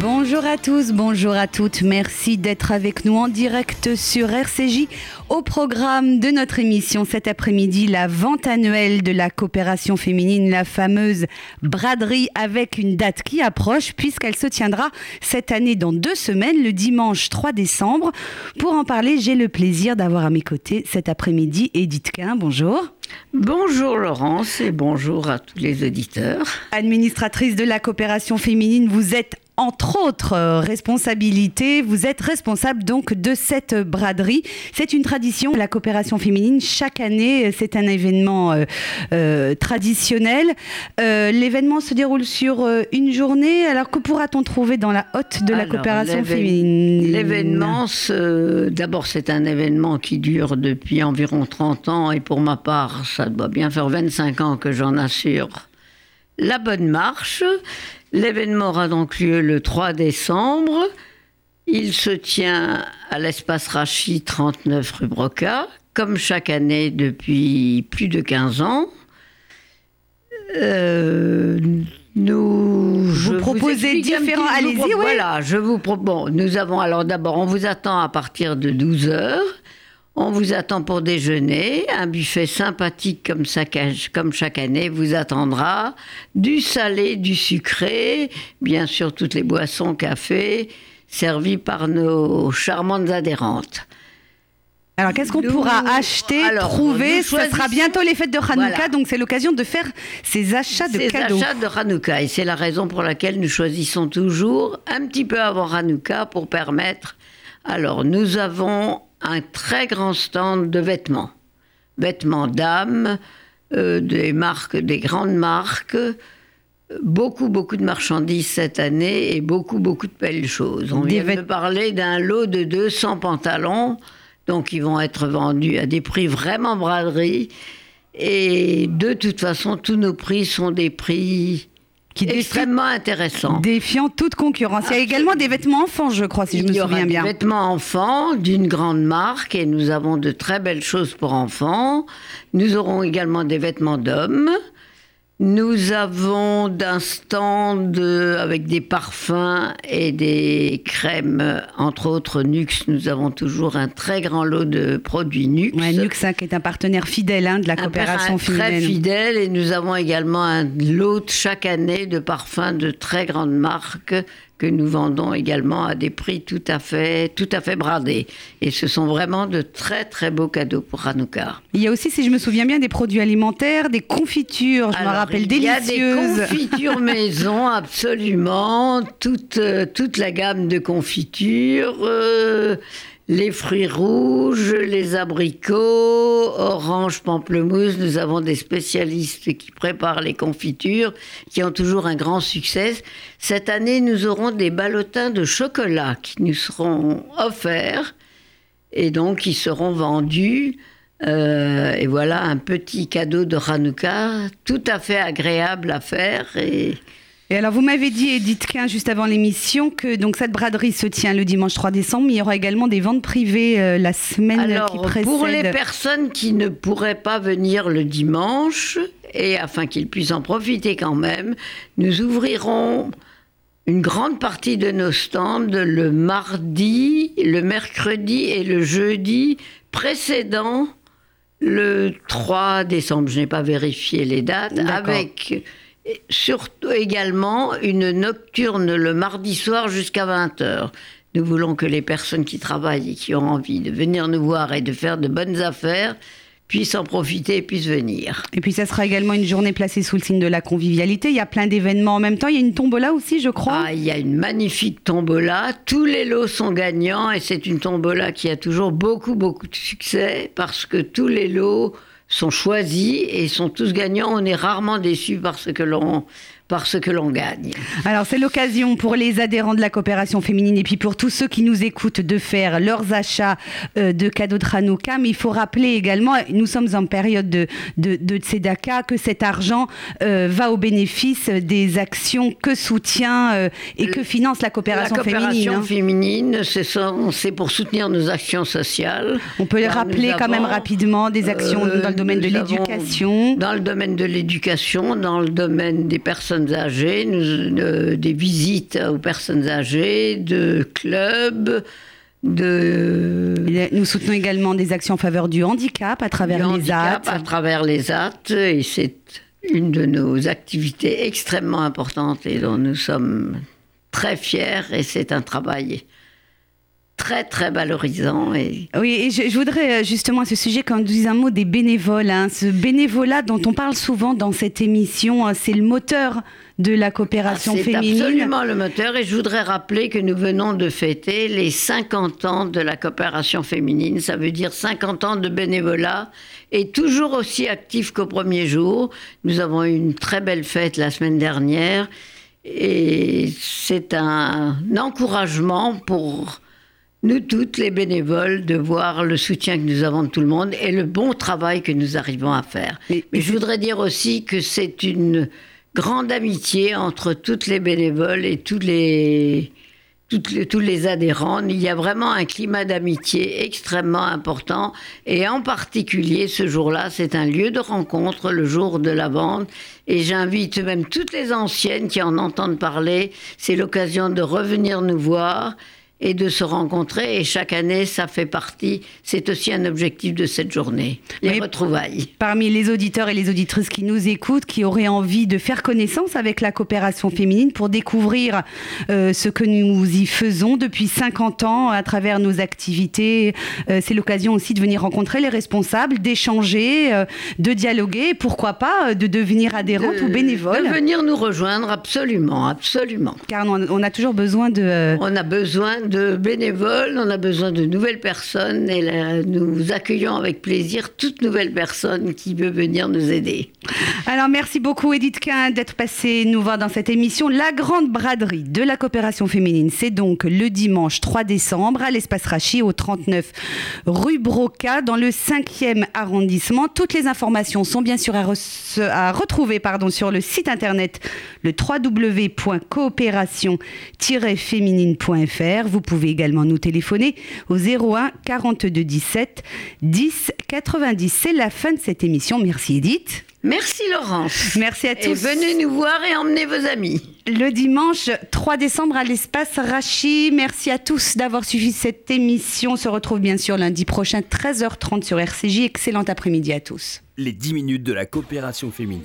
Bonjour à tous, bonjour à toutes. Merci d'être avec nous en direct sur RCJ. Au programme de notre émission cet après-midi, la vente annuelle de la coopération féminine, la fameuse braderie avec une date qui approche puisqu'elle se tiendra cette année dans deux semaines, le dimanche 3 décembre. Pour en parler, j'ai le plaisir d'avoir à mes côtés cet après-midi Edith Quin. Bonjour. Bonjour Laurence et bonjour à tous les auditeurs. Administratrice de la coopération féminine, vous êtes entre autres euh, responsabilités, vous êtes responsable donc de cette braderie. C'est une tradition, la coopération féminine. Chaque année, c'est un événement euh, euh, traditionnel. L'événement se déroule sur une journée. Alors que pourra-t-on trouver dans la hotte de la coopération féminine? L'événement, d'abord, c'est un événement qui dure depuis environ 30 ans et pour ma part, ça doit bien faire 25 ans que j'en assure la bonne marche. L'événement aura donc lieu le 3 décembre. Il se tient à l'espace Rachi 39 rue Broca, comme chaque année depuis plus de 15 ans. Euh, nous vous proposez différents. Allez-y, Voilà, je vous propose. nous avons alors d'abord, on vous attend à partir de 12 heures. On vous attend pour déjeuner. Un buffet sympathique comme, ça, comme chaque année vous attendra. Du salé, du sucré, bien sûr toutes les boissons, café, servies par nos charmantes adhérentes. Alors, qu'est-ce qu'on pourra acheter, trouver Ce sera bientôt les fêtes de Hanouka, donc c'est l'occasion de faire ces achats de cadeaux. Ces achats de Hanouka, et c'est la raison pour laquelle nous choisissons toujours un petit peu avant Hanouka pour permettre. Alors, nous avons un très grand stand de vêtements. Vêtements dames, euh, des marques, des grandes marques, beaucoup, beaucoup de marchandises cette année et beaucoup, beaucoup de belles choses. On vient de parler d'un lot de 200 pantalons, donc ils vont être vendus à des prix vraiment braderie. Et de toute façon, tous nos prix sont des prix qui est extrêmement intéressant. Défiant toute concurrence. Il y a également des vêtements enfants, je crois, si je me souviens bien. Des vêtements enfants d'une grande marque et nous avons de très belles choses pour enfants. Nous aurons également des vêtements d'hommes. Nous avons d'un stand avec des parfums et des crèmes, entre autres Nux. Nous avons toujours un très grand lot de produits Nux. Nux hein, qui est un partenaire fidèle hein, de la coopération fidèle. Très fidèle et nous avons également un lot chaque année de parfums de très grandes marques que nous vendons également à des prix tout à fait, tout à fait bradés. Et ce sont vraiment de très très beaux cadeaux pour Hanouka. Il y a aussi, si je me souviens bien, des produits alimentaires, des confitures, je me rappelle, délicieuses. Il y a des confitures maison, absolument. Toute, euh, toute la gamme de confitures. Euh, les fruits rouges, les abricots, orange, pamplemousse. Nous avons des spécialistes qui préparent les confitures, qui ont toujours un grand succès. Cette année, nous aurons des ballotins de chocolat qui nous seront offerts et donc qui seront vendus. Euh, et voilà un petit cadeau de Hanouka, tout à fait agréable à faire et et alors, vous m'avez dit, Edith Quin, juste avant l'émission, que donc cette braderie se tient le dimanche 3 décembre, mais il y aura également des ventes privées euh, la semaine alors, qui précède. Pour les personnes qui ne pourraient pas venir le dimanche, et afin qu'ils puissent en profiter quand même, nous ouvrirons une grande partie de nos stands le mardi, le mercredi et le jeudi précédent le 3 décembre. Je n'ai pas vérifié les dates, avec surtout également une nocturne le mardi soir jusqu'à 20h. Nous voulons que les personnes qui travaillent et qui ont envie de venir nous voir et de faire de bonnes affaires puissent en profiter et puissent venir. Et puis ça sera également une journée placée sous le signe de la convivialité. Il y a plein d'événements en même temps. Il y a une tombola aussi, je crois. Ah, il y a une magnifique tombola. Tous les lots sont gagnants et c'est une tombola qui a toujours beaucoup, beaucoup de succès parce que tous les lots sont choisis et sont tous gagnants. On est rarement déçus parce que l'on par ce que l'on gagne. Alors c'est l'occasion pour les adhérents de la coopération féminine et puis pour tous ceux qui nous écoutent de faire leurs achats euh, de cadeaux de Hanouka. Mais il faut rappeler également, nous sommes en période de, de, de Tzedaka, que cet argent euh, va au bénéfice des actions que soutient euh, et que finance la coopération, la coopération féminine. hein. féminine, c'est pour soutenir nos actions sociales. On peut les rappeler quand même rapidement des actions dans le domaine de l'éducation. Dans le domaine de l'éducation, dans le domaine des personnes âgées, nous- de- des visites aux personnes âgées, de clubs, de Nous soutenons également des actions en faveur du handicap à travers du les handicap AT. à travers les AT, et c'est une de nos activités extrêmement importantes et dont nous sommes très fiers, et c'est un travail très très valorisant et Oui, et je, je voudrais euh, justement à ce sujet qu'on dise un mot des bénévoles. hein. Ce bénévolat dont on parle souvent dans cette émission, hein, c'est le moteur de la coopération Ah, C'est féminine. absolument le moteur et je voudrais rappeler que nous venons de fêter les 50 ans de la coopération féminine. Ça veut dire 50 ans de bénévolat et toujours aussi actif qu'au premier jour. Nous avons eu une très belle fête la semaine dernière et c'est un encouragement pour nous toutes les bénévoles de voir le soutien que nous avons de tout le monde et le bon travail que nous arrivons à faire. Mais- Mais je voudrais dire aussi que c'est une grande amitié entre toutes les bénévoles et tous les, toutes les- tous les adhérents. Il y a vraiment un climat d'amitié extrêmement important. Et en particulier, ce jour-là, c'est un lieu de rencontre, le jour de la vente. Et j'invite même toutes les anciennes qui en entendent parler. C'est l'occasion de revenir nous voir et de se rencontrer. Et chaque année, ça fait partie, c'est aussi un objectif de cette journée, les Mais- retrouvailles. Parmi les auditeurs et les auditrices qui nous écoutent, qui auraient envie de faire connaissance avec la coopération féminine pour découvrir euh, ce que nous y faisons depuis 50 ans à travers nos activités, euh, c'est l'occasion aussi de venir rencontrer les responsables, d'échanger, euh, de dialoguer, et pourquoi pas de devenir adhérente ou bénévole, De venir nous rejoindre, absolument, absolument. car on, on a toujours besoin de... On a besoin de bénévoles, on a besoin de nouvelles personnes et nous accueillons avec plaisir toute nouvelle personne qui veut venir nous aider. Alors merci beaucoup Edith Quin d'être passée nous voir dans cette émission. La grande braderie de la coopération féminine, c'est donc le dimanche 3 décembre à l'espace Rachi au 39 rue Broca dans le 5e arrondissement. Toutes les informations sont bien sûr à, re- à retrouver sur le site internet le www.coopération-féminine.fr. Vous pouvez également nous téléphoner au 01 42 17 10 90. C'est la fin de cette émission. Merci Edith. Merci Laurence. Merci à Et tous. venez nous voir et emmenez vos amis. Le dimanche 3 décembre à l'espace Rachi. Merci à tous d'avoir suivi cette émission. On se retrouve bien sûr lundi prochain 13h30 sur RCJ. Excellent après-midi à tous. Les 10 minutes de la coopération féminine.